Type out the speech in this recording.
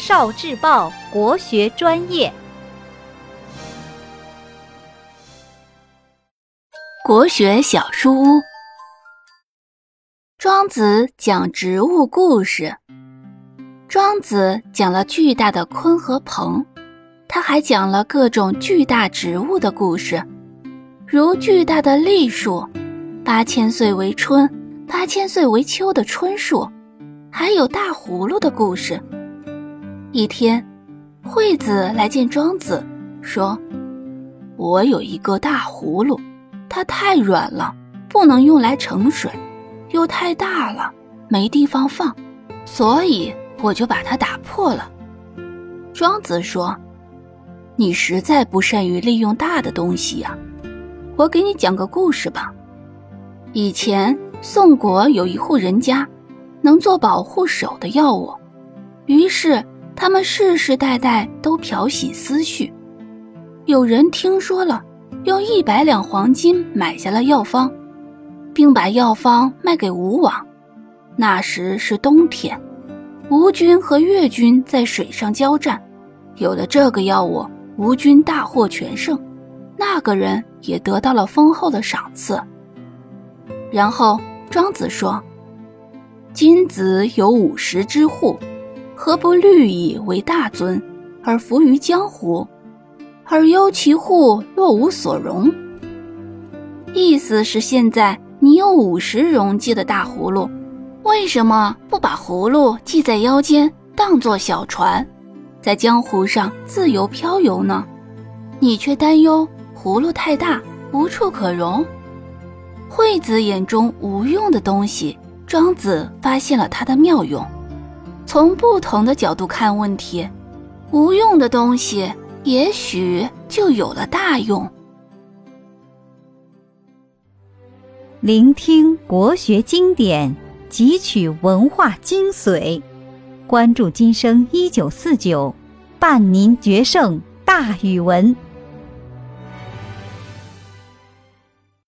少智报国学专业，国学小书屋。庄子讲植物故事。庄子讲了巨大的鲲和鹏，他还讲了各种巨大植物的故事，如巨大的栗树，八千岁为春，八千岁为秋的春树，还有大葫芦的故事。一天，惠子来见庄子，说：“我有一个大葫芦，它太软了，不能用来盛水，又太大了，没地方放，所以我就把它打破了。”庄子说：“你实在不善于利用大的东西呀，我给你讲个故事吧。以前宋国有一户人家，能做保护手的药物，于是。”他们世世代代都漂洗思绪。有人听说了，用一百两黄金买下了药方，并把药方卖给吴王。那时是冬天，吴军和越军在水上交战。有了这个药物，吴军大获全胜，那个人也得到了丰厚的赏赐。然后庄子说：“金子有五十之户。”何不虑以为大尊，而服于江湖，而忧其户若无所容？意思是现在你有五十容积的大葫芦，为什么不把葫芦系在腰间，当作小船，在江湖上自由漂游呢？你却担忧葫芦太大，无处可容。惠子眼中无用的东西，庄子发现了它的妙用。从不同的角度看问题，无用的东西也许就有了大用。聆听国学经典，汲取文化精髓，关注今生一九四九，伴您决胜大语文。